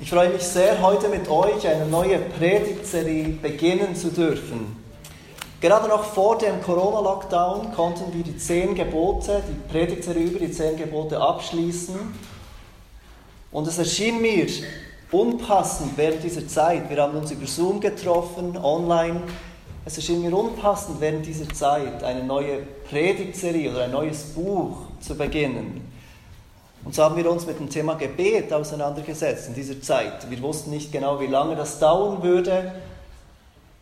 Ich freue mich sehr, heute mit euch eine neue Predigtserie beginnen zu dürfen. Gerade noch vor dem Corona-Lockdown konnten wir die zehn Gebote, die Predigtserie über die zehn Gebote abschließen. Und es erschien mir unpassend während dieser Zeit, wir haben uns über Zoom getroffen, online, es erschien mir unpassend während dieser Zeit eine neue Predigtserie oder ein neues Buch zu beginnen. Und so haben wir uns mit dem Thema Gebet auseinandergesetzt in dieser Zeit. Wir wussten nicht genau, wie lange das dauern würde.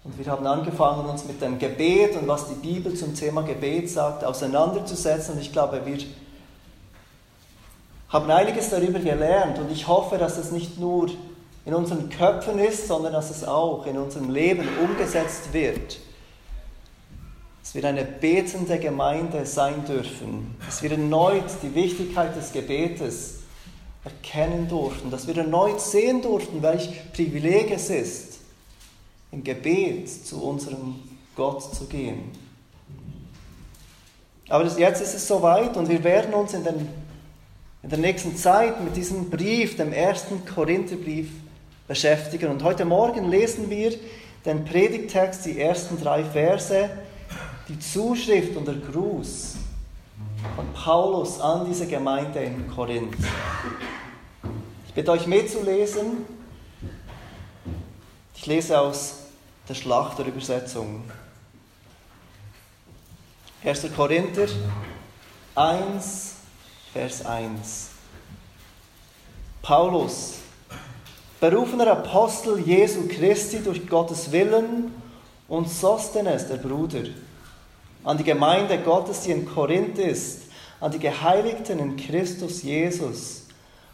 Und wir haben angefangen, uns mit dem Gebet und was die Bibel zum Thema Gebet sagt, auseinanderzusetzen. Und ich glaube, wir haben einiges darüber gelernt. Und ich hoffe, dass es nicht nur in unseren Köpfen ist, sondern dass es auch in unserem Leben umgesetzt wird dass wir eine betende Gemeinde sein dürfen, dass wir erneut die Wichtigkeit des Gebetes erkennen durften, dass wir erneut sehen durften, welch Privileg es ist, im Gebet zu unserem Gott zu gehen. Aber jetzt ist es soweit und wir werden uns in, den, in der nächsten Zeit mit diesem Brief, dem ersten Korintherbrief, beschäftigen. Und heute Morgen lesen wir den Predigtext, die ersten drei Verse, die Zuschrift und der Gruß von Paulus an diese Gemeinde in Korinth. Ich bitte euch mitzulesen. Ich lese aus der Schlachterübersetzung. 1. Korinther 1, Vers 1. Paulus, berufener Apostel Jesu Christi durch Gottes Willen und Sostenes, der Bruder an die Gemeinde Gottes, die in Korinth ist, an die Geheiligten in Christus Jesus,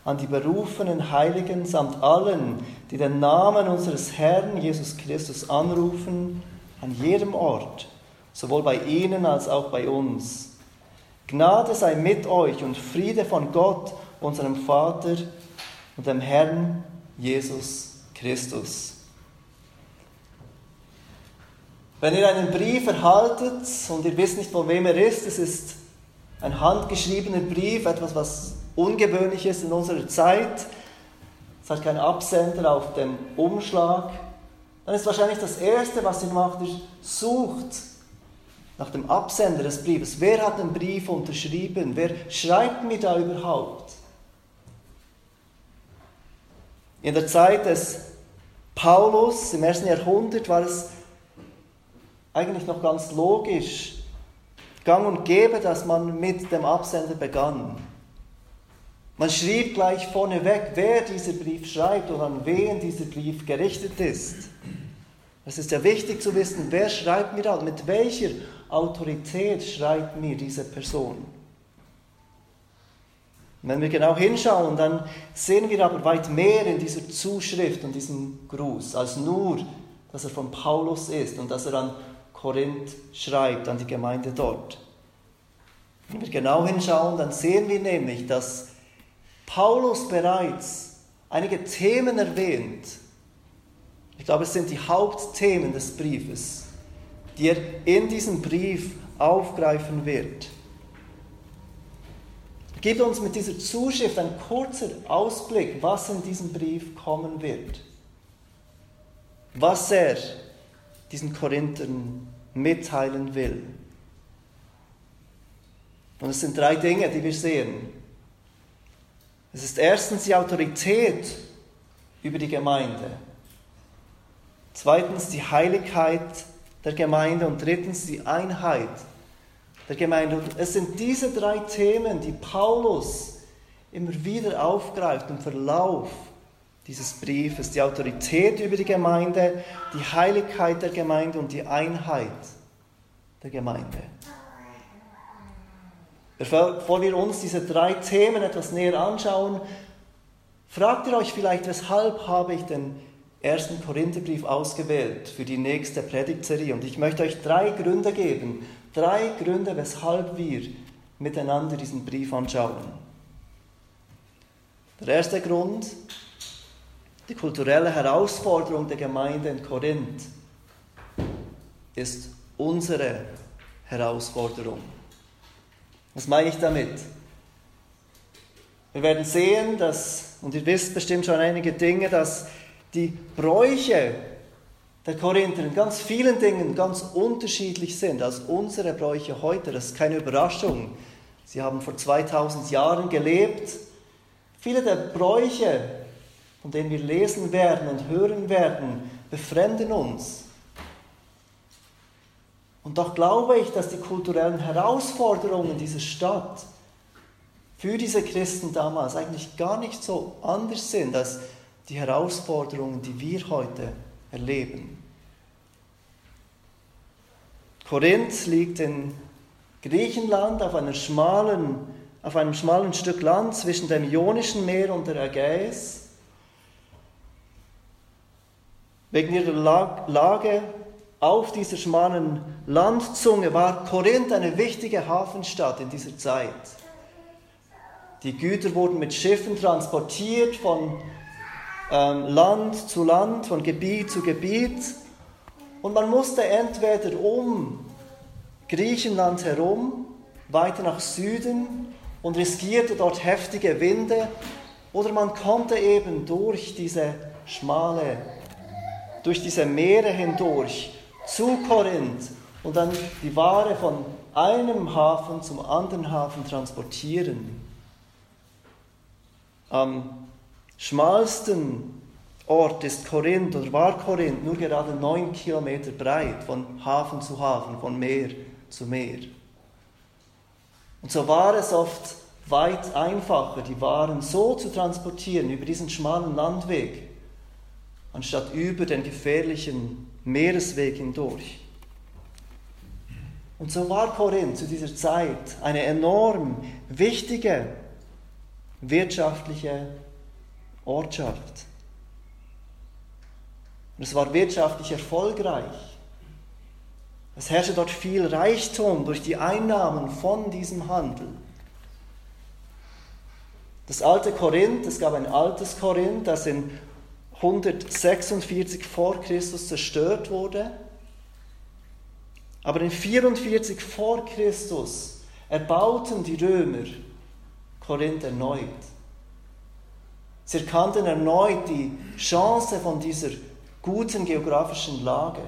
an die berufenen Heiligen samt allen, die den Namen unseres Herrn Jesus Christus anrufen, an jedem Ort, sowohl bei ihnen als auch bei uns. Gnade sei mit euch und Friede von Gott, unserem Vater und dem Herrn Jesus Christus. Wenn ihr einen Brief erhaltet und ihr wisst nicht, von wem er ist, es ist ein handgeschriebener Brief, etwas, was ungewöhnlich ist in unserer Zeit. Es hat keinen Absender auf dem Umschlag. Dann ist wahrscheinlich das Erste, was ihr macht, ihr sucht nach dem Absender des Briefes. Wer hat den Brief unterschrieben? Wer schreibt mir da überhaupt? In der Zeit des Paulus im ersten Jahrhundert war es eigentlich noch ganz logisch, gang und gäbe, dass man mit dem Absender begann. Man schrieb gleich vorneweg, wer dieser Brief schreibt und an wen dieser Brief gerichtet ist. Es ist ja wichtig zu wissen, wer schreibt mir das, mit welcher Autorität schreibt mir diese Person. wenn wir genau hinschauen, dann sehen wir aber weit mehr in dieser Zuschrift und diesem Gruß, als nur, dass er von Paulus ist und dass er an Korinth schreibt, an die Gemeinde dort. Wenn wir genau hinschauen, dann sehen wir nämlich, dass Paulus bereits einige Themen erwähnt. Ich glaube, es sind die Hauptthemen des Briefes, die er in diesem Brief aufgreifen wird. Er gibt uns mit dieser Zuschrift einen kurzen Ausblick, was in diesem Brief kommen wird. Was er diesen Korinthern mitteilen will. Und es sind drei Dinge, die wir sehen. Es ist erstens die Autorität über die Gemeinde. Zweitens die Heiligkeit der Gemeinde und drittens die Einheit der Gemeinde. Und es sind diese drei Themen, die Paulus immer wieder aufgreift im Verlauf dieses Briefes, die Autorität über die Gemeinde, die Heiligkeit der Gemeinde und die Einheit der Gemeinde. Bevor wir uns diese drei Themen etwas näher anschauen, fragt ihr euch vielleicht, weshalb habe ich den ersten Korintherbrief ausgewählt für die nächste Predigtserie? Und ich möchte euch drei Gründe geben, drei Gründe, weshalb wir miteinander diesen Brief anschauen. Der erste Grund die kulturelle Herausforderung der Gemeinde in Korinth ist unsere Herausforderung. Was meine ich damit? Wir werden sehen, dass, und ihr wisst bestimmt schon einige Dinge, dass die Bräuche der Korinther in ganz vielen Dingen ganz unterschiedlich sind als unsere Bräuche heute. Das ist keine Überraschung. Sie haben vor 2000 Jahren gelebt. Viele der Bräuche, von denen wir lesen werden und hören werden, befremden uns. Und doch glaube ich, dass die kulturellen Herausforderungen dieser Stadt für diese Christen damals eigentlich gar nicht so anders sind als die Herausforderungen, die wir heute erleben. Korinth liegt in Griechenland auf, einer schmalen, auf einem schmalen Stück Land zwischen dem Ionischen Meer und der Ägäis. Wegen ihrer Lage auf dieser schmalen Landzunge war Korinth eine wichtige Hafenstadt in dieser Zeit. Die Güter wurden mit Schiffen transportiert von ähm, Land zu Land, von Gebiet zu Gebiet. Und man musste entweder um Griechenland herum, weiter nach Süden und riskierte dort heftige Winde, oder man konnte eben durch diese schmale, durch diese Meere hindurch zu Korinth und dann die Ware von einem Hafen zum anderen Hafen transportieren. Am schmalsten Ort ist Korinth oder war Korinth nur gerade neun Kilometer breit, von Hafen zu Hafen, von Meer zu Meer. Und so war es oft weit einfacher, die Waren so zu transportieren über diesen schmalen Landweg, anstatt über den gefährlichen Meeresweg hindurch. Und so war Korinth zu dieser Zeit eine enorm wichtige wirtschaftliche Ortschaft. Und es war wirtschaftlich erfolgreich. Es herrschte dort viel Reichtum durch die Einnahmen von diesem Handel. Das alte Korinth, es gab ein altes Korinth, das in 146 vor Christus zerstört wurde. Aber in 44 vor Christus erbauten die Römer Korinth erneut. Sie erkannten erneut die Chance von dieser guten geografischen Lage.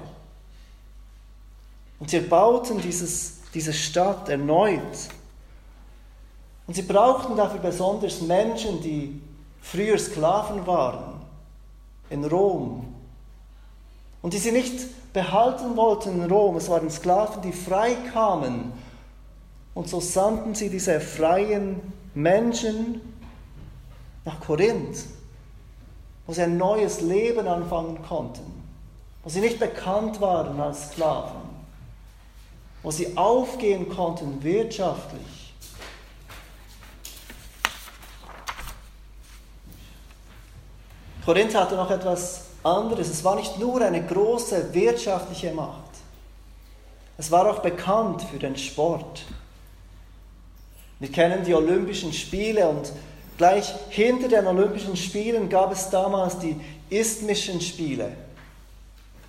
Und sie erbauten dieses, diese Stadt erneut. Und sie brauchten dafür besonders Menschen, die früher Sklaven waren in Rom und die sie nicht behalten wollten in Rom. Es waren Sklaven, die frei kamen. Und so sandten sie diese freien Menschen nach Korinth, wo sie ein neues Leben anfangen konnten, wo sie nicht bekannt waren als Sklaven, wo sie aufgehen konnten wirtschaftlich. Korinth hatte noch etwas anderes. Es war nicht nur eine große wirtschaftliche Macht. Es war auch bekannt für den Sport. Wir kennen die Olympischen Spiele und gleich hinter den Olympischen Spielen gab es damals die Isthmischen Spiele.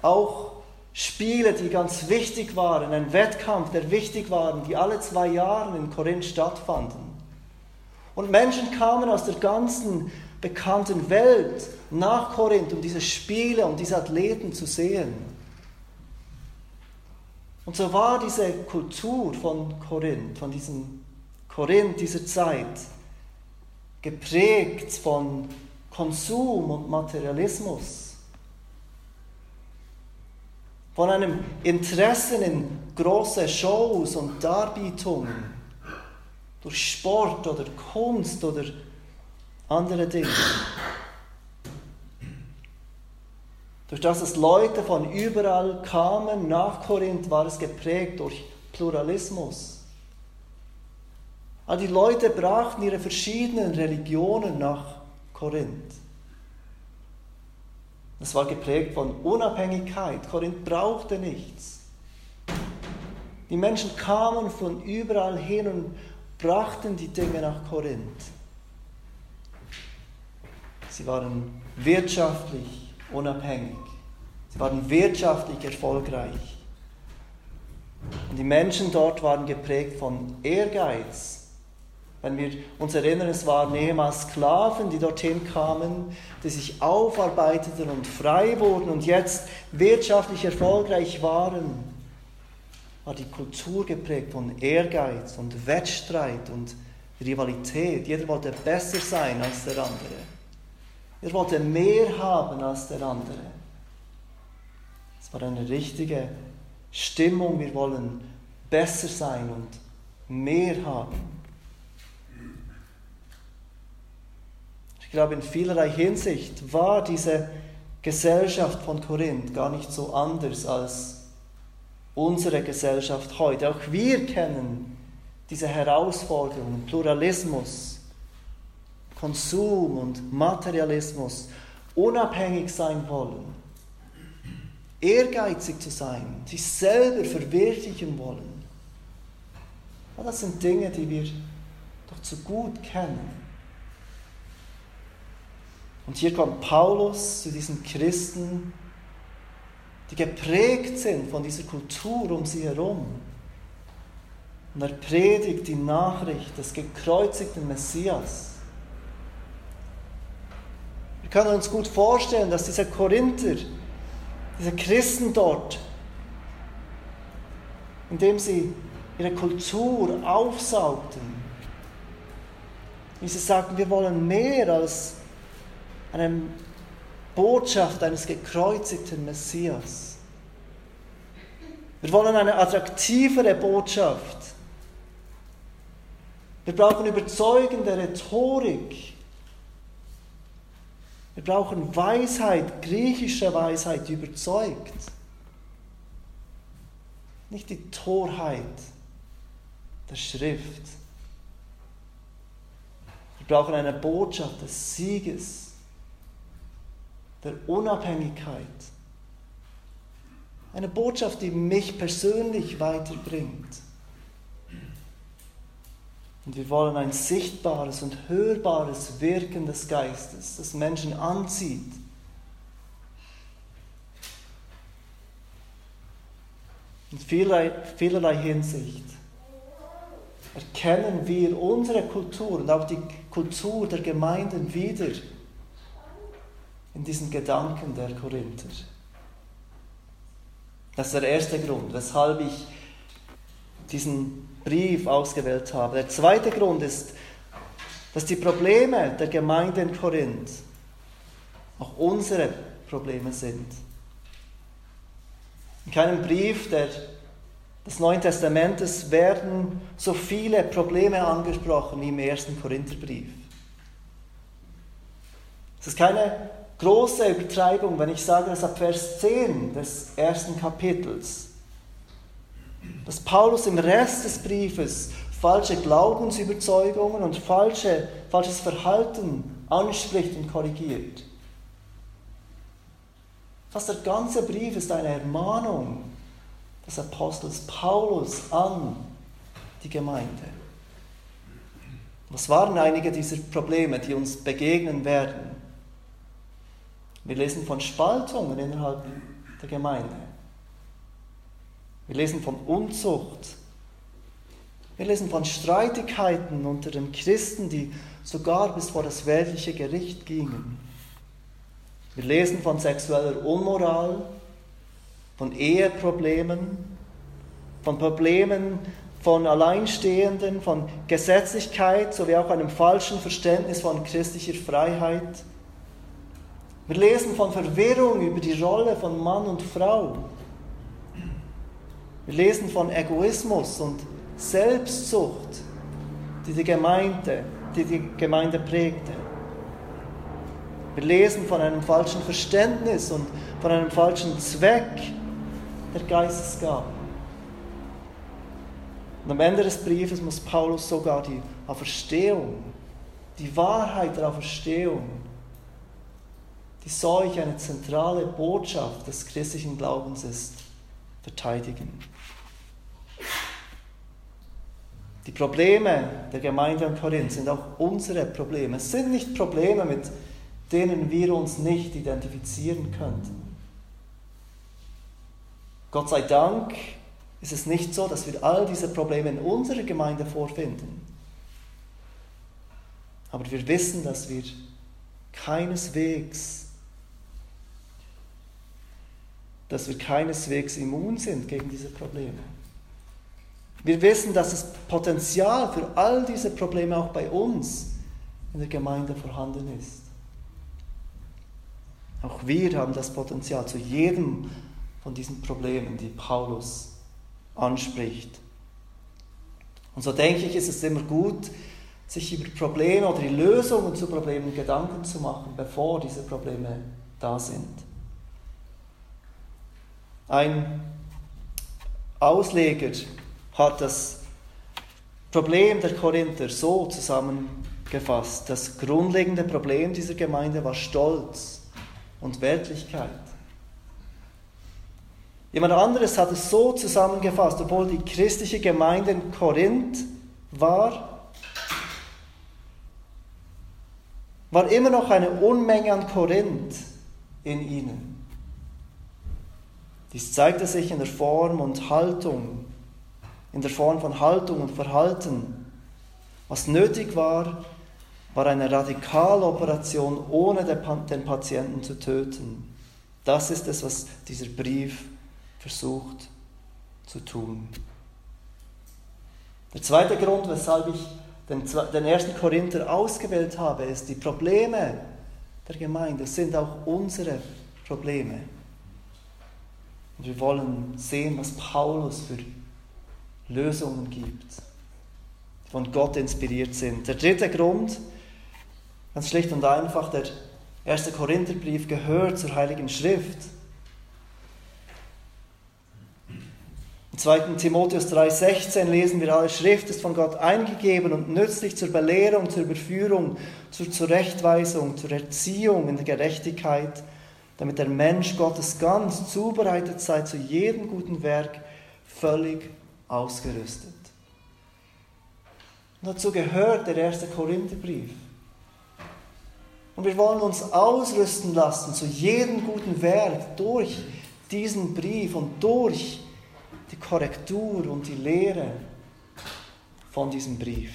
Auch Spiele, die ganz wichtig waren, ein Wettkampf, der wichtig war, die alle zwei Jahre in Korinth stattfanden. Und Menschen kamen aus der ganzen bekannten Welt nach Korinth, um diese Spiele, um diese Athleten zu sehen. Und so war diese Kultur von Korinth, von diesen Korinth dieser Zeit, geprägt von Konsum und Materialismus, von einem Interesse in große Shows und Darbietungen, durch Sport oder Kunst oder andere Dinge. Durch das es Leute von überall kamen nach Korinth, war es geprägt durch Pluralismus. All die Leute brachten ihre verschiedenen Religionen nach Korinth. Das war geprägt von Unabhängigkeit. Korinth brauchte nichts. Die Menschen kamen von überall hin und brachten die Dinge nach Korinth. Sie waren wirtschaftlich unabhängig. Sie waren wirtschaftlich erfolgreich. Und die Menschen dort waren geprägt von Ehrgeiz Wenn wir uns erinnern, es waren ehemals Sklaven, die dorthin kamen, die sich aufarbeiteten und frei wurden und jetzt wirtschaftlich erfolgreich waren, war die Kultur geprägt von Ehrgeiz und Wettstreit und Rivalität. Jeder wollte besser sein als der andere. Er wollte mehr haben als der andere. Es war eine richtige Stimmung. Wir wollen besser sein und mehr haben. Ich glaube, in vielerlei Hinsicht war diese Gesellschaft von Korinth gar nicht so anders als unsere Gesellschaft heute. Auch wir kennen diese Herausforderungen, Pluralismus, Konsum und Materialismus, unabhängig sein wollen, ehrgeizig zu sein, sich selber verwirklichen wollen. Das sind Dinge, die wir doch zu gut kennen. Und hier kommt Paulus zu diesen Christen, die geprägt sind von dieser Kultur um sie herum. Und er predigt die Nachricht des gekreuzigten Messias. Können uns gut vorstellen, dass diese Korinther, diese Christen dort, indem sie ihre Kultur aufsaugten, wie sie sagten, wir wollen mehr als eine Botschaft eines gekreuzigten Messias. Wir wollen eine attraktivere Botschaft. Wir brauchen überzeugende Rhetorik. Wir brauchen Weisheit, griechische Weisheit, die überzeugt. Nicht die Torheit der Schrift. Wir brauchen eine Botschaft des Sieges der Unabhängigkeit. Eine Botschaft, die mich persönlich weiterbringt. Und wir wollen ein sichtbares und hörbares Wirken des Geistes, das Menschen anzieht. In vielerlei, vielerlei Hinsicht erkennen wir unsere Kultur und auch die Kultur der Gemeinden wieder in diesen Gedanken der Korinther. Das ist der erste Grund, weshalb ich diesen Brief ausgewählt habe. Der zweite Grund ist, dass die Probleme der Gemeinde in Korinth auch unsere Probleme sind. In keinem Brief der, des Neuen Testamentes werden so viele Probleme angesprochen wie im ersten Korintherbrief. Es ist keine große Übertreibung, wenn ich sage, dass ab Vers 10 des ersten Kapitels, dass Paulus im Rest des Briefes falsche Glaubensüberzeugungen und falsche, falsches Verhalten anspricht und korrigiert. Fast der ganze Brief ist eine Ermahnung des Apostels Paulus an die Gemeinde. Was waren einige dieser Probleme, die uns begegnen werden? Wir lesen von Spaltungen innerhalb der Gemeinde. Wir lesen von Unzucht. Wir lesen von Streitigkeiten unter den Christen, die sogar bis vor das weltliche Gericht gingen. Wir lesen von sexueller Unmoral, von Eheproblemen, von Problemen von Alleinstehenden, von Gesetzlichkeit sowie auch einem falschen Verständnis von christlicher Freiheit. Wir lesen von Verwirrung über die Rolle von Mann und Frau. Wir lesen von Egoismus und Selbstsucht, die die Gemeinde, die die Gemeinde prägte. Wir lesen von einem falschen Verständnis und von einem falschen Zweck der Geistesgabe. Und am Ende des Briefes muss Paulus sogar die Auferstehung, die Wahrheit der Auferstehung die solch eine zentrale Botschaft des christlichen Glaubens ist, verteidigen. Die Probleme der Gemeinde in Korinth sind auch unsere Probleme. Es sind nicht Probleme, mit denen wir uns nicht identifizieren könnten. Gott sei Dank ist es nicht so, dass wir all diese Probleme in unserer Gemeinde vorfinden. Aber wir wissen, dass wir keineswegs, dass wir keineswegs immun sind gegen diese Probleme. Wir wissen, dass das Potenzial für all diese Probleme auch bei uns in der Gemeinde vorhanden ist. Auch wir haben das Potenzial zu jedem von diesen Problemen, die Paulus anspricht. Und so denke ich, ist es immer gut, sich über Probleme oder die Lösungen zu Problemen Gedanken zu machen, bevor diese Probleme da sind. Ein Ausleger hat das Problem der Korinther so zusammengefasst. Das grundlegende Problem dieser Gemeinde war Stolz und Weltlichkeit. Jemand anderes hat es so zusammengefasst, obwohl die christliche Gemeinde in Korinth war, war immer noch eine Unmenge an Korinth in ihnen. Dies zeigte sich in der Form und Haltung, in der Form von Haltung und Verhalten. Was nötig war, war eine Radikaloperation, ohne den Patienten zu töten. Das ist es, was dieser Brief versucht zu tun. Der zweite Grund, weshalb ich den, den ersten Korinther ausgewählt habe, ist, die Probleme der Gemeinde sind auch unsere Probleme. Und wir wollen sehen, was Paulus für Lösungen gibt, die von Gott inspiriert sind. Der dritte Grund, ganz schlicht und einfach, der erste Korintherbrief gehört zur Heiligen Schrift. Im 2. Timotheus 3,16 lesen wir, alle Schrift ist von Gott eingegeben und nützlich zur Belehrung, zur Überführung, zur Zurechtweisung, zur Erziehung in der Gerechtigkeit, damit der Mensch Gottes ganz zubereitet sei zu jedem guten Werk, völlig ausgerüstet. Und dazu gehört der erste Korintherbrief. Und wir wollen uns ausrüsten lassen zu jedem guten Werk durch diesen Brief und durch die Korrektur und die Lehre von diesem Brief.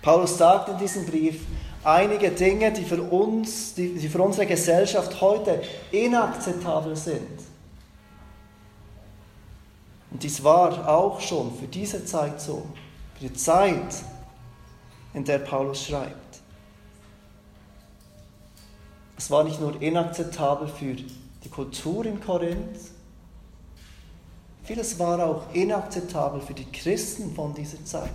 Paulus sagt in diesem Brief einige Dinge, die für uns, die, die für unsere Gesellschaft heute inakzeptabel sind. Und dies war auch schon für diese Zeit so, für die Zeit, in der Paulus schreibt. Es war nicht nur inakzeptabel für die Kultur in Korinth, vieles war auch inakzeptabel für die Christen von dieser Zeit.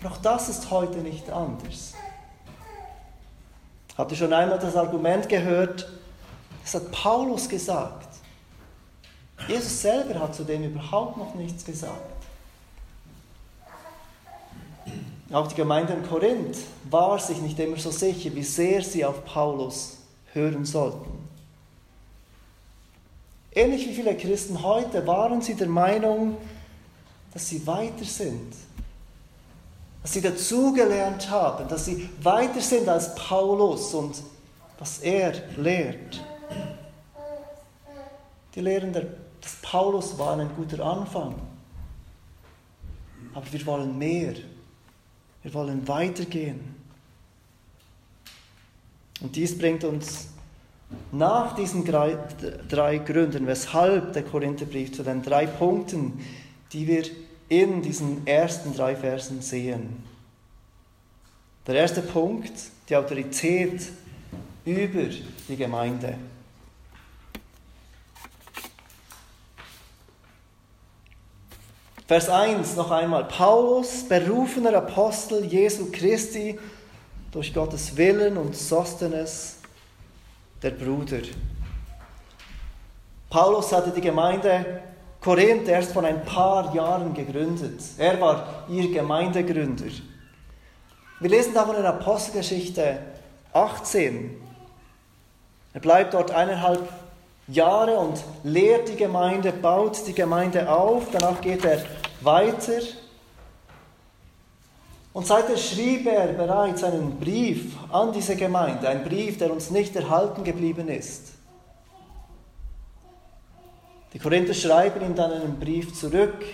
Und auch das ist heute nicht anders. Habt ihr schon einmal das Argument gehört? Das hat Paulus gesagt. Jesus selber hat zu dem überhaupt noch nichts gesagt. Auch die Gemeinde in Korinth war sich nicht immer so sicher, wie sehr sie auf Paulus hören sollten. Ähnlich wie viele Christen heute waren sie der Meinung, dass sie weiter sind, dass sie dazugelernt haben, dass sie weiter sind als Paulus und was er lehrt. Die Lehren der, des Paulus waren ein guter Anfang, aber wir wollen mehr. Wir wollen weitergehen. Und dies bringt uns nach diesen drei, drei Gründen, weshalb der Korintherbrief zu den drei Punkten, die wir in diesen ersten drei Versen sehen. Der erste Punkt, die Autorität über die Gemeinde. Vers 1 noch einmal. Paulus, berufener Apostel Jesu Christi, durch Gottes Willen und Sostenes der Bruder. Paulus hatte die Gemeinde Korinth erst vor ein paar Jahren gegründet. Er war ihr Gemeindegründer. Wir lesen davon in Apostelgeschichte 18. Er bleibt dort eineinhalb Jahre und lehrt die Gemeinde, baut die Gemeinde auf. Danach geht er weiter. Und seither schrieb er bereits einen Brief an diese Gemeinde, ein Brief, der uns nicht erhalten geblieben ist. Die Korinther schreiben ihm dann einen Brief zurück.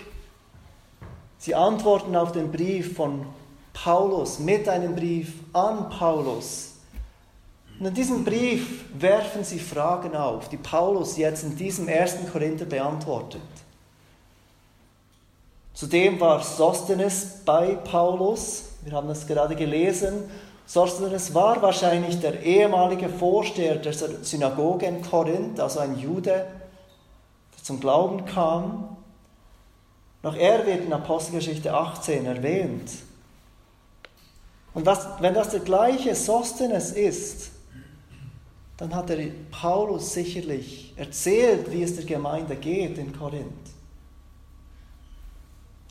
Sie antworten auf den Brief von Paulus mit einem Brief an Paulus. Und in diesem Brief werfen sie Fragen auf, die Paulus jetzt in diesem ersten Korinther beantwortet. Zudem war Sosthenes bei Paulus, wir haben das gerade gelesen. Sosthenes war wahrscheinlich der ehemalige Vorsteher der Synagoge in Korinth, also ein Jude, der zum Glauben kam. Noch er wird in Apostelgeschichte 18 erwähnt. Und was, wenn das der gleiche Sosthenes ist, dann hat er Paulus sicherlich erzählt, wie es der Gemeinde geht in Korinth.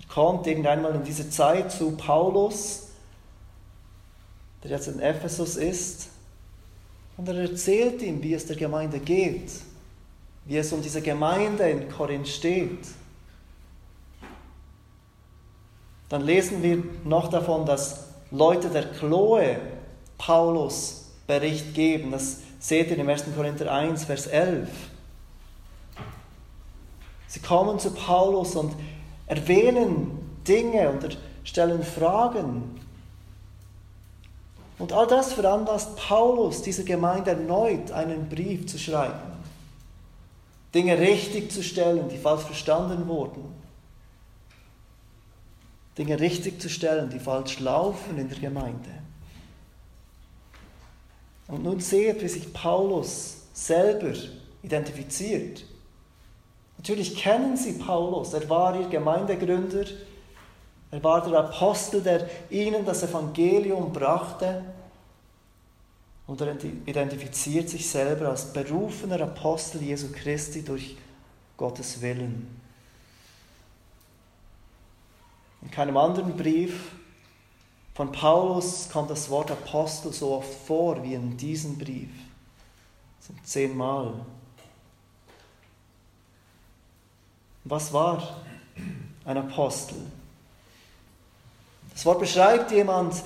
Er kommt irgendeinmal in dieser Zeit zu Paulus, der jetzt in Ephesus ist, und er erzählt ihm, wie es der Gemeinde geht, wie es um diese Gemeinde in Korinth steht. Dann lesen wir noch davon, dass Leute der Chloe Paulus Bericht geben. Das seht ihr im 1. Korinther 1, Vers 11. Sie kommen zu Paulus und erwähnen Dinge und stellen Fragen. Und all das veranlasst Paulus, dieser Gemeinde erneut einen Brief zu schreiben. Dinge richtig zu stellen, die falsch verstanden wurden. Dinge richtig zu stellen, die falsch laufen in der Gemeinde. Und nun seht, wie sich Paulus selber identifiziert. Natürlich kennen sie Paulus, er war ihr Gemeindegründer, er war der Apostel, der ihnen das Evangelium brachte. Und er identifiziert sich selber als berufener Apostel Jesu Christi durch Gottes Willen. In keinem anderen Brief von Paulus kommt das Wort Apostel so oft vor wie in diesem Brief. Das sind zehnmal. Was war ein Apostel? Das Wort beschreibt jemand,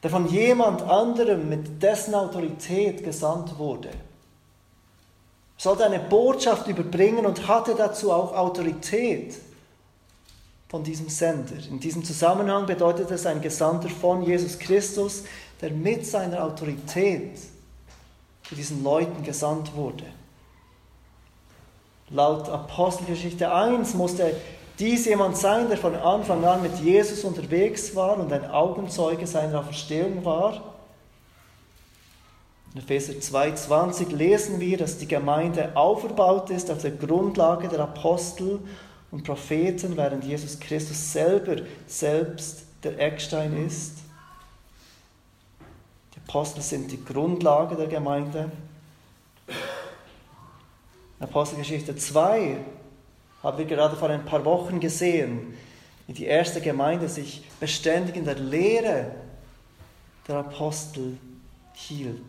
der von jemand anderem mit dessen Autorität gesandt wurde. Er sollte eine Botschaft überbringen und hatte dazu auch Autorität von diesem Sender. In diesem Zusammenhang bedeutet es ein Gesandter von Jesus Christus, der mit seiner Autorität zu diesen Leuten gesandt wurde. Laut Apostelgeschichte 1 musste dies jemand sein, der von Anfang an mit Jesus unterwegs war und ein Augenzeuge seiner Verstehung war. In Epheser 2,20 lesen wir, dass die Gemeinde aufgebaut ist auf der Grundlage der Apostel und Propheten, während Jesus Christus selber selbst der Eckstein ist. Die Apostel sind die Grundlage der Gemeinde. In Apostelgeschichte 2 haben wir gerade vor ein paar Wochen gesehen, wie die erste Gemeinde sich beständig in der Lehre der Apostel hielt,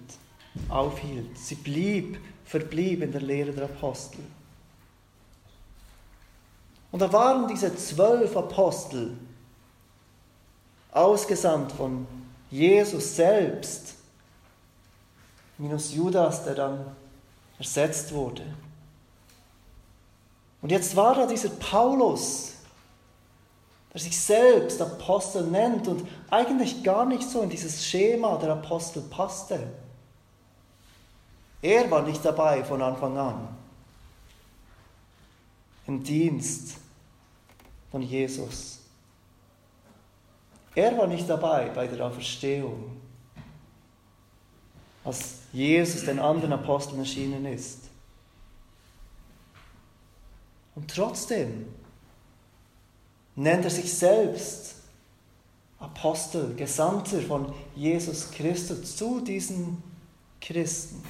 aufhielt. Sie blieb, verblieb in der Lehre der Apostel. Und da waren diese zwölf Apostel, ausgesandt von Jesus selbst, minus Judas, der dann ersetzt wurde. Und jetzt war da dieser Paulus, der sich selbst Apostel nennt und eigentlich gar nicht so in dieses Schema der Apostel passte. Er war nicht dabei von Anfang an im Dienst von Jesus. Er war nicht dabei bei der Auferstehung, als Jesus den anderen Aposteln erschienen ist. Und trotzdem nennt er sich selbst Apostel, Gesandter von Jesus Christus zu diesen Christen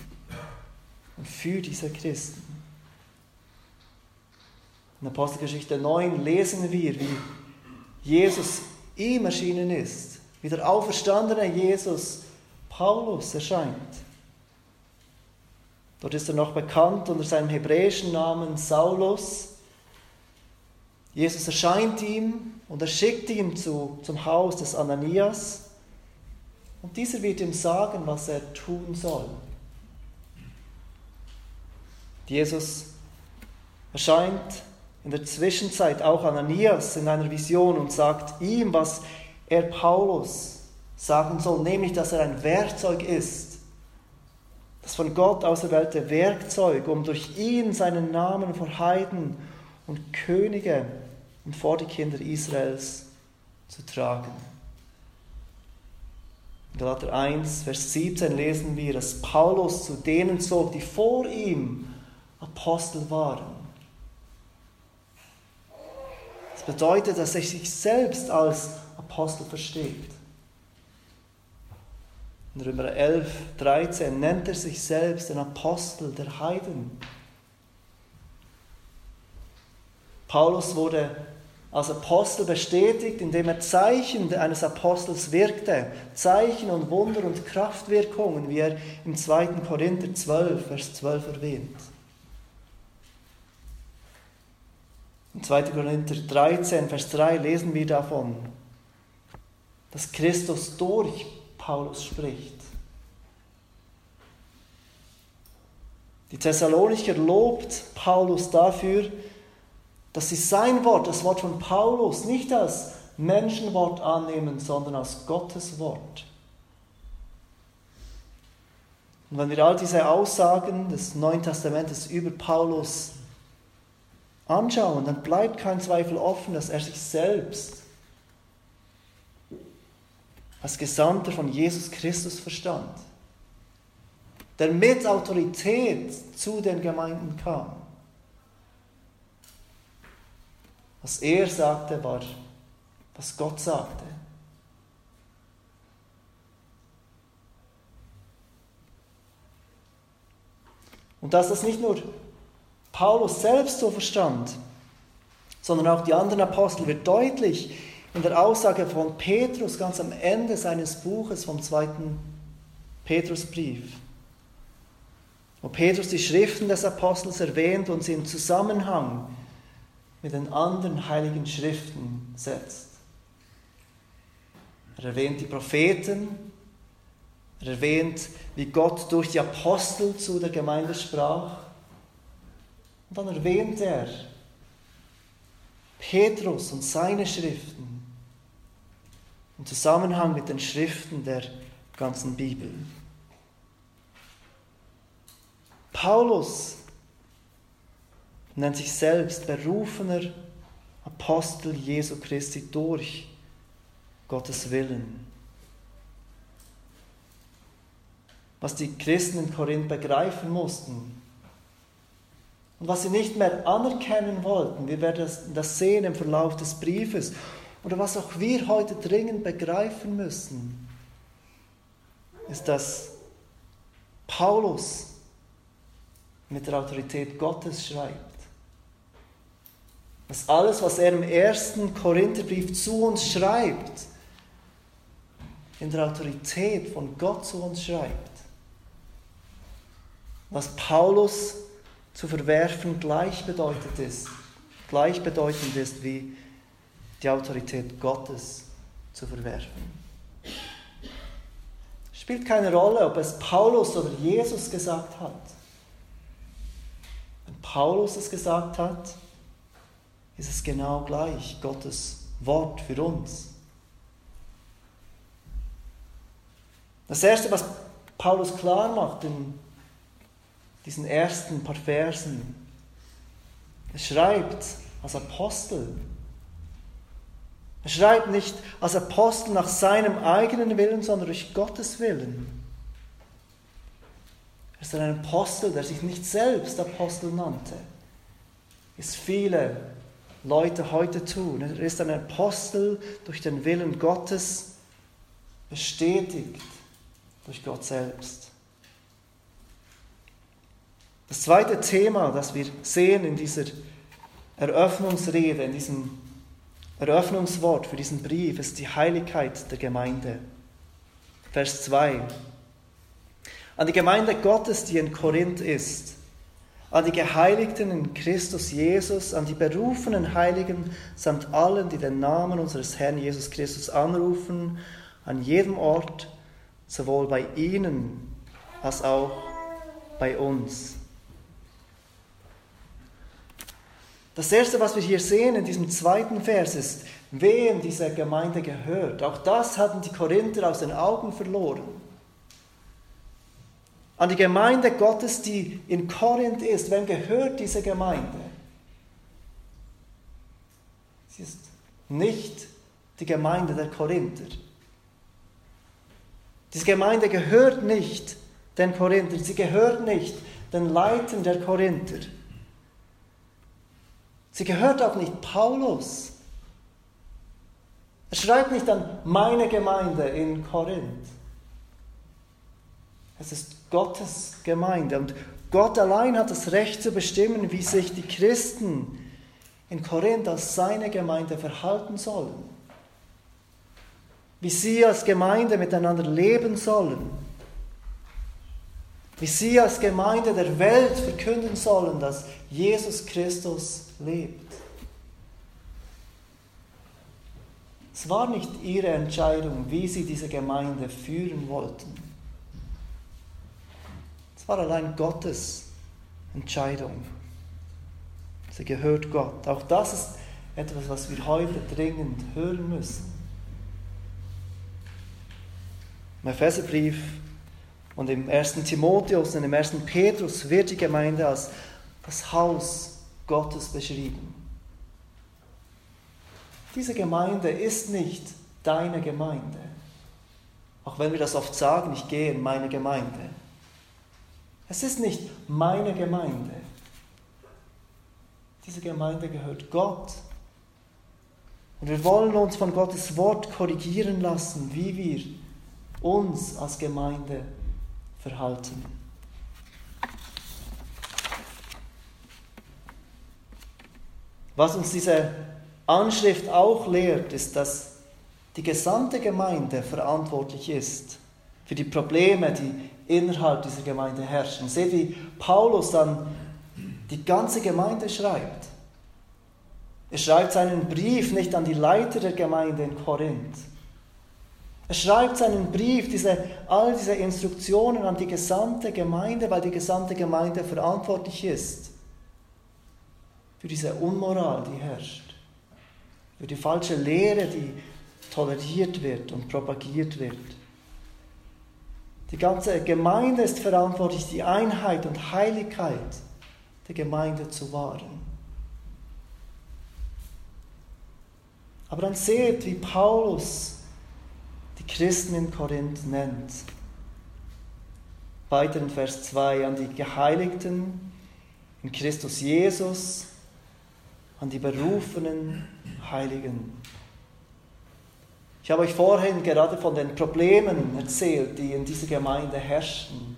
und für diese Christen. In Apostelgeschichte 9 lesen wir, wie Jesus ihm erschienen ist, wie der auferstandene Jesus Paulus erscheint. Dort ist er noch bekannt unter seinem hebräischen Namen Saulus. Jesus erscheint ihm und er schickt ihn zu, zum Haus des Ananias. Und dieser wird ihm sagen, was er tun soll. Jesus erscheint in der Zwischenzeit auch Ananias in einer Vision und sagt ihm, was er Paulus sagen soll, nämlich, dass er ein Werkzeug ist, das von Gott auserwählte Werkzeug, um durch ihn seinen Namen vor Heiden und Könige und vor die Kinder Israels zu tragen. In Galater 1, Vers 17 lesen wir, dass Paulus zu denen zog, die vor ihm Apostel waren. Das bedeutet, dass er sich selbst als Apostel versteht. In Römer 11, 13 nennt er sich selbst den Apostel der Heiden. Paulus wurde als Apostel bestätigt, indem er Zeichen eines Apostels wirkte. Zeichen und Wunder und Kraftwirkungen, wie er im 2. Korinther 12, Vers 12 erwähnt. Im 2. Korinther 13, Vers 3 lesen wir davon, dass Christus durch Paulus spricht. Die Thessalonicher lobt Paulus dafür, dass sie sein Wort, das Wort von Paulus, nicht als Menschenwort annehmen, sondern als Gottes Wort. Und wenn wir all diese Aussagen des Neuen Testamentes über Paulus anschauen, dann bleibt kein Zweifel offen, dass er sich selbst als Gesandter von Jesus Christus verstand, der mit Autorität zu den Gemeinden kam. Was er sagte, war, was Gott sagte. Und dass das nicht nur Paulus selbst so verstand, sondern auch die anderen Apostel, wird deutlich in der Aussage von Petrus ganz am Ende seines Buches vom zweiten Petrusbrief, wo Petrus die Schriften des Apostels erwähnt und sie im Zusammenhang mit den anderen heiligen Schriften setzt. Er erwähnt die Propheten, er erwähnt, wie Gott durch die Apostel zu der Gemeinde sprach. Und dann erwähnt er Petrus und seine Schriften im Zusammenhang mit den Schriften der ganzen Bibel. Paulus nennt sich selbst berufener Apostel Jesu Christi durch Gottes Willen. Was die Christen in Korinth begreifen mussten und was sie nicht mehr anerkennen wollten, wir werden das, sehen im Verlauf des Briefes, oder was auch wir heute dringend begreifen müssen, ist, dass Paulus mit der Autorität Gottes schreibt dass alles, was er im ersten Korintherbrief zu uns schreibt, in der Autorität von Gott zu uns schreibt. Was Paulus zu verwerfen gleichbedeutend ist, gleichbedeutend ist wie die Autorität Gottes zu verwerfen. Spielt keine Rolle, ob es Paulus oder Jesus gesagt hat. Wenn Paulus es gesagt hat, ist es genau gleich Gottes Wort für uns. Das Erste, was Paulus klar macht in diesen ersten paar Versen, er schreibt als Apostel. Er schreibt nicht als Apostel nach seinem eigenen Willen, sondern durch Gottes Willen. Er ist ein Apostel, der sich nicht selbst Apostel nannte. Es viele Leute heute tun. Er ist ein Apostel durch den Willen Gottes, bestätigt durch Gott selbst. Das zweite Thema, das wir sehen in dieser Eröffnungsrede, in diesem Eröffnungswort für diesen Brief, ist die Heiligkeit der Gemeinde. Vers 2. An die Gemeinde Gottes, die in Korinth ist, an die Geheiligten in Christus Jesus, an die berufenen Heiligen samt allen, die den Namen unseres Herrn Jesus Christus anrufen, an jedem Ort, sowohl bei ihnen als auch bei uns. Das Erste, was wir hier sehen in diesem zweiten Vers, ist, wem diese Gemeinde gehört. Auch das hatten die Korinther aus den Augen verloren. An die Gemeinde Gottes, die in Korinth ist, wem gehört diese Gemeinde? Sie ist nicht die Gemeinde der Korinther. Diese Gemeinde gehört nicht den Korinthern, sie gehört nicht den Leitern der Korinther. Sie gehört auch nicht Paulus. Er schreibt nicht an meine Gemeinde in Korinth. Es ist Gottes Gemeinde und Gott allein hat das Recht zu bestimmen, wie sich die Christen in Korinth als seine Gemeinde verhalten sollen wie sie als Gemeinde miteinander leben sollen, wie sie als Gemeinde der Welt verkünden sollen, dass Jesus Christus lebt. Es war nicht ihre Entscheidung, wie sie diese Gemeinde führen wollten. Es war allein Gottes Entscheidung. Sie gehört Gott. Auch das ist etwas, was wir heute dringend hören müssen. Im Epheserbrief und im 1. Timotheus und im 1. Petrus wird die Gemeinde als das Haus Gottes beschrieben. Diese Gemeinde ist nicht deine Gemeinde. Auch wenn wir das oft sagen, ich gehe in meine Gemeinde. Es ist nicht meine Gemeinde. Diese Gemeinde gehört Gott. Und wir wollen uns von Gottes Wort korrigieren lassen, wie wir uns als Gemeinde verhalten. Was uns diese Anschrift auch lehrt, ist, dass die gesamte Gemeinde verantwortlich ist für die Probleme, die innerhalb dieser Gemeinde herrschen. Seht, wie Paulus dann die ganze Gemeinde schreibt. Er schreibt seinen Brief nicht an die Leiter der Gemeinde in Korinth, er schreibt seinen Brief, diese, all diese Instruktionen an die gesamte Gemeinde, weil die gesamte Gemeinde verantwortlich ist für diese Unmoral, die herrscht, für die falsche Lehre, die toleriert wird und propagiert wird. Die ganze Gemeinde ist verantwortlich, die Einheit und Heiligkeit der Gemeinde zu wahren. Aber dann seht, wie Paulus Christen in Korinth nennt. Weiter in Vers 2 an die Geheiligten in Christus Jesus, an die berufenen Heiligen. Ich habe euch vorhin gerade von den Problemen erzählt, die in dieser Gemeinde herrschten,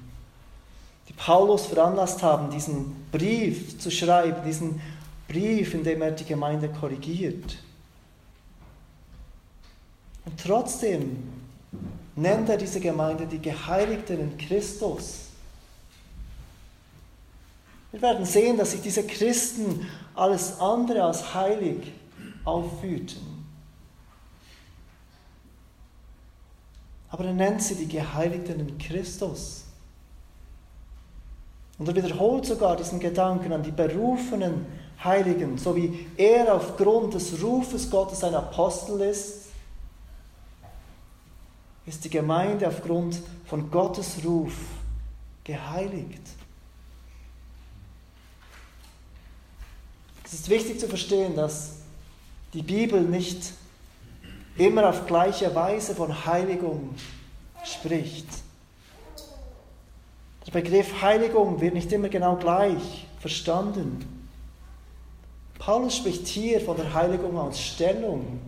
die Paulus veranlasst haben, diesen Brief zu schreiben, diesen Brief, in dem er die Gemeinde korrigiert. Und trotzdem nennt er diese Gemeinde die Geheiligten in Christus. Wir werden sehen, dass sich diese Christen alles andere als heilig aufführten. Aber er nennt sie die Geheiligten in Christus. Und er wiederholt sogar diesen Gedanken an die berufenen Heiligen, so wie er aufgrund des Rufes Gottes ein Apostel ist, ist die Gemeinde aufgrund von Gottes Ruf geheiligt. Es ist wichtig zu verstehen, dass die Bibel nicht immer auf gleiche Weise von Heiligung spricht. Der Begriff Heiligung wird nicht immer genau gleich verstanden. Paulus spricht hier von der Heiligung als Stellung,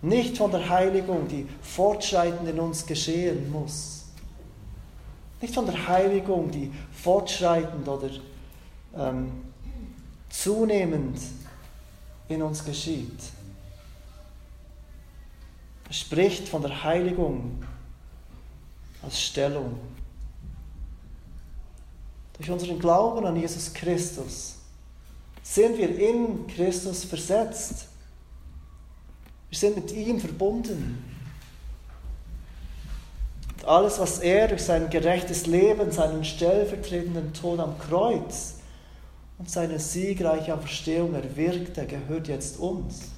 nicht von der Heiligung, die fortschreitend in uns geschehen muss. Nicht von der Heiligung, die fortschreitend oder ähm, zunehmend in uns geschieht. Er spricht von der Heiligung als Stellung. Durch unseren Glauben an Jesus Christus sind wir in Christus versetzt. Wir sind mit ihm verbunden. Und alles, was er durch sein gerechtes Leben, seinen stellvertretenden Tod am Kreuz und seine siegreiche Auferstehung erwirkte, gehört jetzt uns.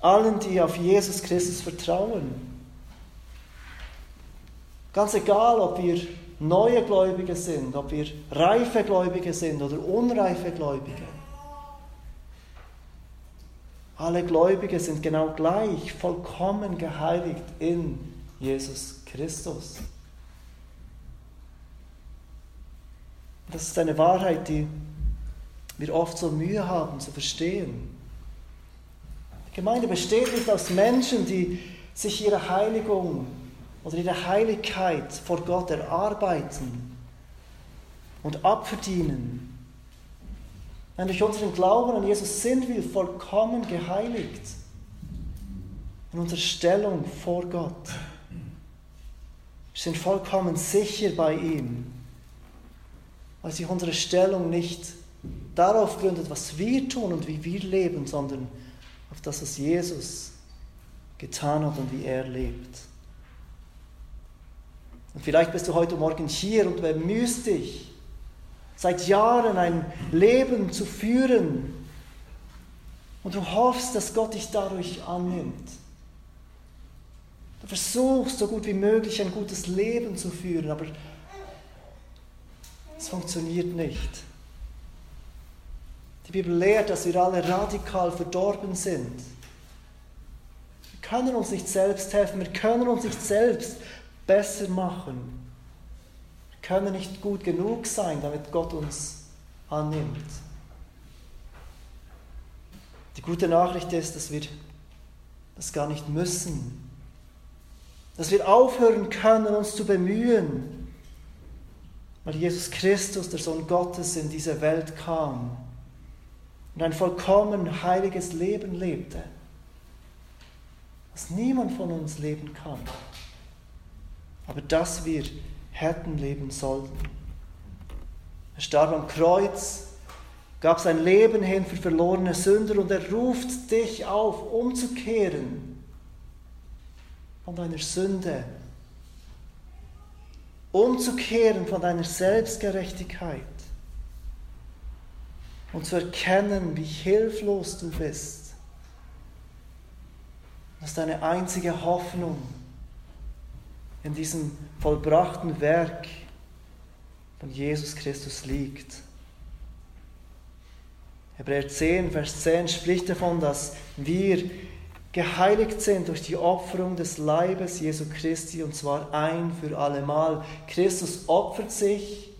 Allen, die auf Jesus Christus vertrauen. Ganz egal, ob wir neue Gläubige sind, ob wir reife Gläubige sind oder unreife Gläubige. Alle Gläubige sind genau gleich, vollkommen geheiligt in Jesus Christus. Das ist eine Wahrheit, die wir oft so Mühe haben zu verstehen. Die Gemeinde besteht nicht aus Menschen, die sich ihre Heiligung oder ihre Heiligkeit vor Gott erarbeiten und abverdienen. Denn durch unseren Glauben an Jesus sind wir vollkommen geheiligt in unserer Stellung vor Gott. Wir sind vollkommen sicher bei ihm, weil sich unsere Stellung nicht darauf gründet, was wir tun und wie wir leben, sondern auf das, was Jesus getan hat und wie er lebt. Und vielleicht bist du heute Morgen hier und bemühst dich, seit Jahren ein Leben zu führen. Und du hoffst, dass Gott dich dadurch annimmt. Du versuchst so gut wie möglich ein gutes Leben zu führen, aber es funktioniert nicht. Die Bibel lehrt, dass wir alle radikal verdorben sind. Wir können uns nicht selbst helfen, wir können uns nicht selbst besser machen können nicht gut genug sein, damit Gott uns annimmt. Die gute Nachricht ist, dass wir das gar nicht müssen. Dass wir aufhören können, uns zu bemühen, weil Jesus Christus, der Sohn Gottes, in diese Welt kam und ein vollkommen heiliges Leben lebte, das niemand von uns leben kann. Aber dass wir hätten leben sollten. Er starb am Kreuz, gab sein Leben hin für verlorene Sünder und er ruft dich auf, umzukehren von deiner Sünde, umzukehren von deiner Selbstgerechtigkeit und zu erkennen, wie hilflos du bist. Das ist deine einzige Hoffnung in diesem vollbrachten Werk von Jesus Christus liegt. Hebräer 10, Vers 10 spricht davon, dass wir geheiligt sind durch die Opferung des Leibes Jesu Christi und zwar ein für allemal. Christus opfert sich.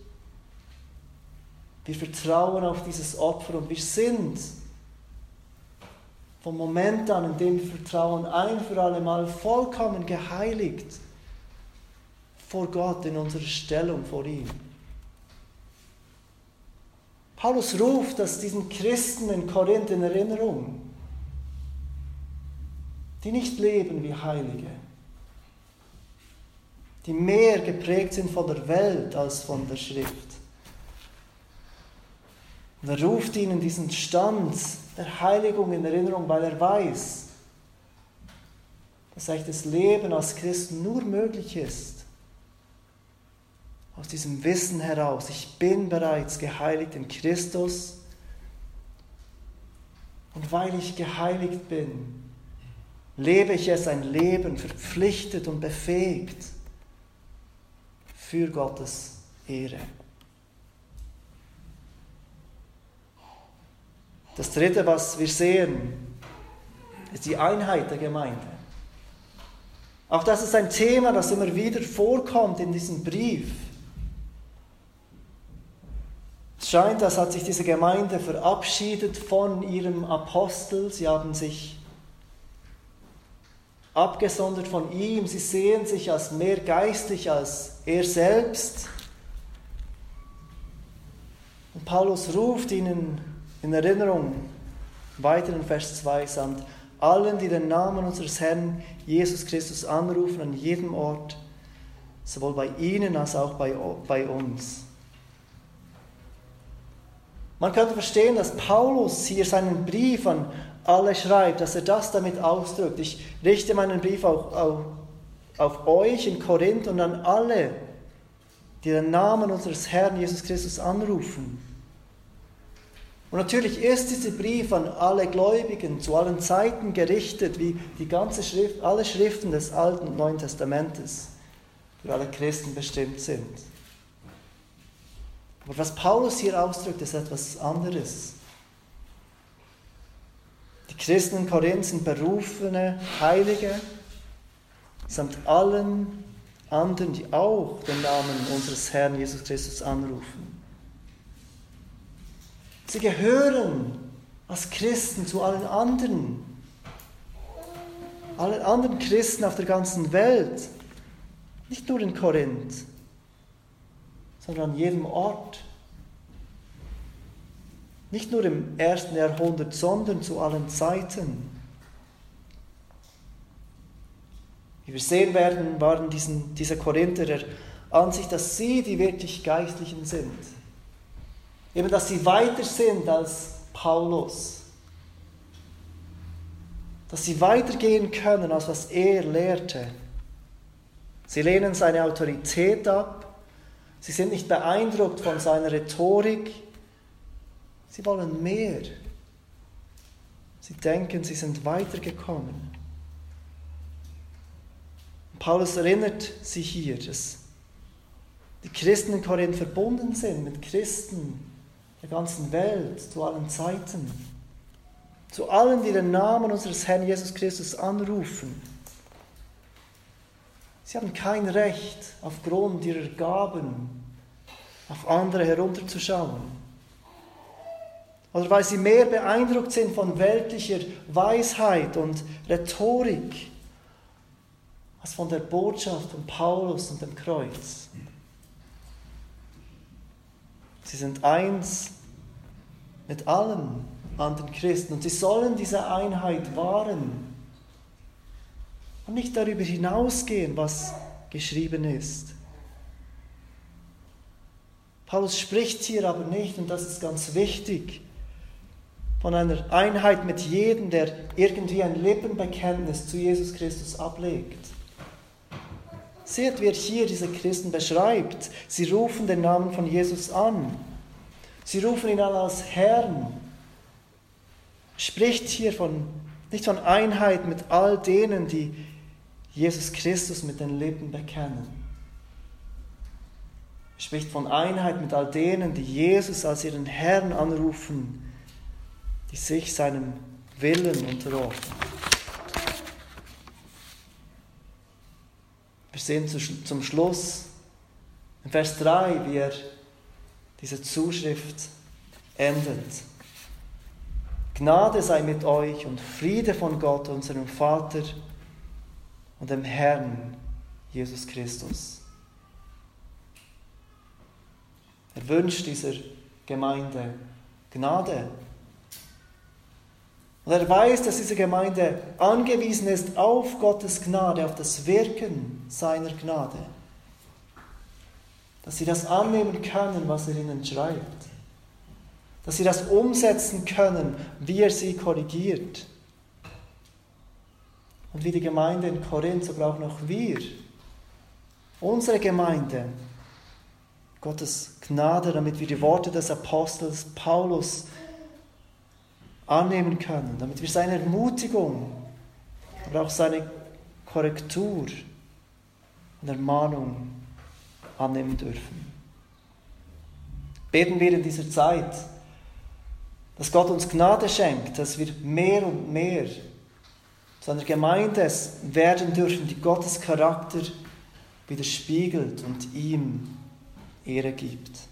Wir vertrauen auf dieses Opfer und wir sind vom Moment an, in dem wir vertrauen, ein für allemal vollkommen geheiligt vor Gott in unserer Stellung vor ihm. Paulus ruft das diesen Christen in Korinth in Erinnerung, die nicht leben wie Heilige, die mehr geprägt sind von der Welt als von der Schrift. Und er ruft ihnen diesen Stand der Heiligung in Erinnerung, weil er weiß, dass das Leben als Christen nur möglich ist, aus diesem Wissen heraus, ich bin bereits geheiligt in Christus. Und weil ich geheiligt bin, lebe ich jetzt ein Leben verpflichtet und befähigt für Gottes Ehre. Das Dritte, was wir sehen, ist die Einheit der Gemeinde. Auch das ist ein Thema, das immer wieder vorkommt in diesem Brief. Es scheint, als hat sich diese Gemeinde verabschiedet von ihrem Apostel. Sie haben sich abgesondert von ihm. Sie sehen sich als mehr geistlich als er selbst. Und Paulus ruft ihnen in Erinnerung, weiter in Vers 2 samt allen, die den Namen unseres Herrn Jesus Christus anrufen, an jedem Ort, sowohl bei ihnen als auch bei, bei uns. Man könnte verstehen, dass Paulus hier seinen Brief an alle schreibt, dass er das damit ausdrückt. Ich richte meinen Brief auch auf, auf euch in Korinth und an alle, die den Namen unseres Herrn Jesus Christus anrufen. Und natürlich ist dieser Brief an alle Gläubigen zu allen Zeiten gerichtet, wie die ganze Schrift, alle Schriften des Alten und Neuen Testamentes für alle Christen bestimmt sind. Aber was Paulus hier ausdrückt, ist etwas anderes. Die Christen in Korinth sind berufene Heilige, samt allen anderen, die auch den Namen unseres Herrn Jesus Christus anrufen. Sie gehören als Christen zu allen anderen, allen anderen Christen auf der ganzen Welt, nicht nur in Korinth, sondern an jedem Ort. Nicht nur im ersten Jahrhundert, sondern zu allen Zeiten. Wie wir sehen werden, waren diesen, diese Korinther der Ansicht, dass sie die wirklich Geistlichen sind. Eben, dass sie weiter sind als Paulus. Dass sie weitergehen können, als was er lehrte. Sie lehnen seine Autorität ab. Sie sind nicht beeindruckt von seiner Rhetorik. Sie wollen mehr. Sie denken, sie sind weitergekommen. Paulus erinnert sie hier, dass die Christen in Korinth verbunden sind mit Christen der ganzen Welt, zu allen Zeiten. Zu allen, die den Namen unseres Herrn Jesus Christus anrufen. Sie haben kein Recht, aufgrund ihrer Gaben auf andere herunterzuschauen. Oder weil sie mehr beeindruckt sind von weltlicher Weisheit und Rhetorik als von der Botschaft von Paulus und dem Kreuz. Sie sind eins mit allen anderen Christen und sie sollen diese Einheit wahren und nicht darüber hinausgehen, was geschrieben ist. Paulus spricht hier aber nicht, und das ist ganz wichtig, von einer Einheit mit jedem, der irgendwie ein Lippenbekenntnis zu Jesus Christus ablegt. Seht, wie er hier diese Christen beschreibt. Sie rufen den Namen von Jesus an. Sie rufen ihn an als Herrn. Spricht hier von, nicht von Einheit mit all denen, die Jesus Christus mit den Lippen bekennen. Spricht von Einheit mit all denen, die Jesus als ihren Herrn anrufen, die sich seinem Willen unterordnen. Wir sehen zum Schluss in Vers 3, wie er diese Zuschrift endet. Gnade sei mit euch und Friede von Gott, unserem Vater und dem Herrn Jesus Christus. Er wünscht dieser Gemeinde Gnade und er weiß, dass diese Gemeinde angewiesen ist auf Gottes Gnade, auf das Wirken seiner Gnade. Dass sie das annehmen können, was er ihnen schreibt. Dass sie das umsetzen können, wie er sie korrigiert. Und wie die Gemeinde in Korinth, so brauchen auch wir, unsere Gemeinde, Gottes Gnade, damit wir die Worte des Apostels Paulus annehmen können, damit wir seine Ermutigung, aber auch seine Korrektur und Ermahnung annehmen dürfen. Beten wir in dieser Zeit, dass Gott uns Gnade schenkt, dass wir mehr und mehr zu einer Gemeinde werden dürfen, die Gottes Charakter widerspiegelt und ihm Ehre gibt.